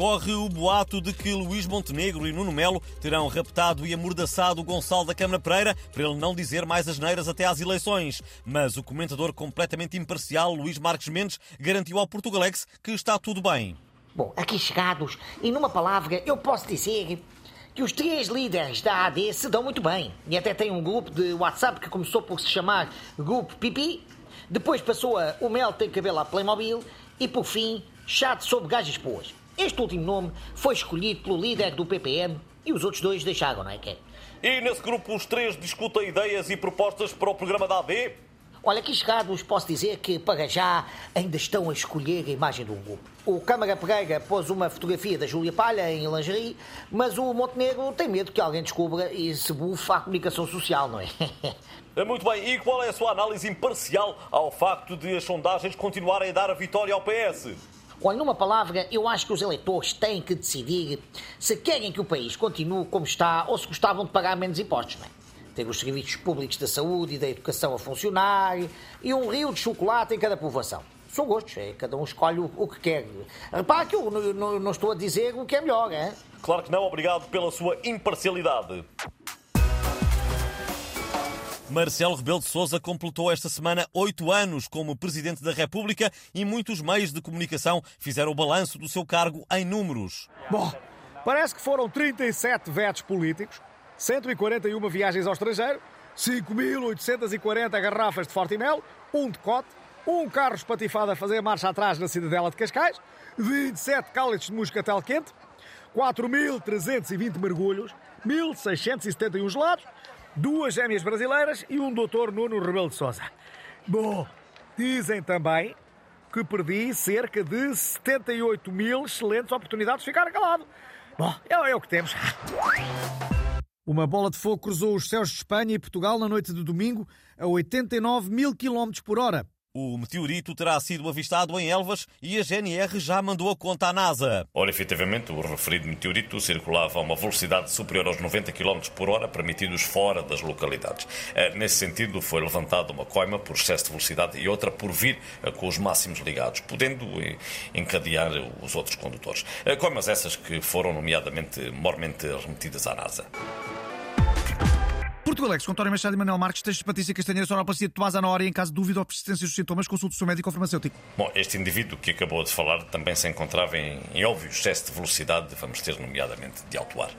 Corre o boato de que Luís Montenegro e Nuno Melo terão raptado e amordaçado o Gonçalo da Câmara Pereira para ele não dizer mais asneiras até às eleições. Mas o comentador completamente imparcial, Luís Marques Mendes, garantiu ao Portugalex que está tudo bem. Bom, aqui chegados, e numa palavra, eu posso dizer que os três líderes da AD se dão muito bem. E até tem um grupo de WhatsApp que começou por se chamar Grupo Pipi, depois passou a O Mel tem cabelo à Playmobil e, por fim, Chato sobre gajas boas. Este último nome foi escolhido pelo líder do PPM e os outros dois deixaram, não é que E nesse grupo os três discutem ideias e propostas para o programa da AD? Olha, aqui chegados posso dizer que para já ainda estão a escolher a imagem do grupo. O Câmara Pereira pôs uma fotografia da Júlia Palha em lingerie, mas o Montenegro tem medo que alguém descubra e se bufa a comunicação social, não é? Muito bem, e qual é a sua análise imparcial ao facto de as sondagens continuarem a dar a vitória ao PS? Olha, numa palavra, eu acho que os eleitores têm que decidir se querem que o país continue como está ou se gostavam de pagar menos impostos, não é? ter os serviços públicos da saúde e da educação a funcionar e um rio de chocolate em cada povoação. São gostos, é, cada um escolhe o, que quer. Repara que eu não, não, não, estou a dizer o que é melhor, é? Claro que não, obrigado pela sua imparcialidade. Marcelo Rebelo de Sousa completou esta semana oito anos como Presidente da República e muitos meios de comunicação fizeram o balanço do seu cargo em números. Bom, parece que foram 37 vetos políticos, 141 viagens ao estrangeiro, 5.840 garrafas de Fortimel, um decote, um carro espatifado a fazer marcha atrás na cidadela de Cascais, 27 cálices de moscatel quente, 4.320 mergulhos, 1.671 gelados, duas gêmeas brasileiras e um doutor Nuno Rebelo de Sousa. Bom, dizem também que perdi cerca de 78 mil excelentes oportunidades de ficar calado. Bom, é, é o que temos. Uma bola de fogo cruzou os céus de Espanha e Portugal na noite de domingo a 89 mil km por hora. O meteorito terá sido avistado em Elvas e a GNR já mandou a conta à NASA. Ora, efetivamente, o referido meteorito circulava a uma velocidade superior aos 90 km por hora, permitidos fora das localidades. Eh, nesse sentido, foi levantada uma coima por excesso de velocidade e outra por vir eh, com os máximos ligados, podendo eh, encadear os outros condutores. Coimas essas que foram, nomeadamente, mormente remetidas à NASA. Portugal Alex, com António Machado e Manuel Marques, texto de Patrícia Castanheira, sonoplastia de Tomás e em caso de dúvida ou persistência dos sintomas, consulte o seu médico ou farmacêutico. Bom, este indivíduo que acabou de falar também se encontrava em, em óbvio excesso de velocidade, vamos ter nomeadamente de auto ar.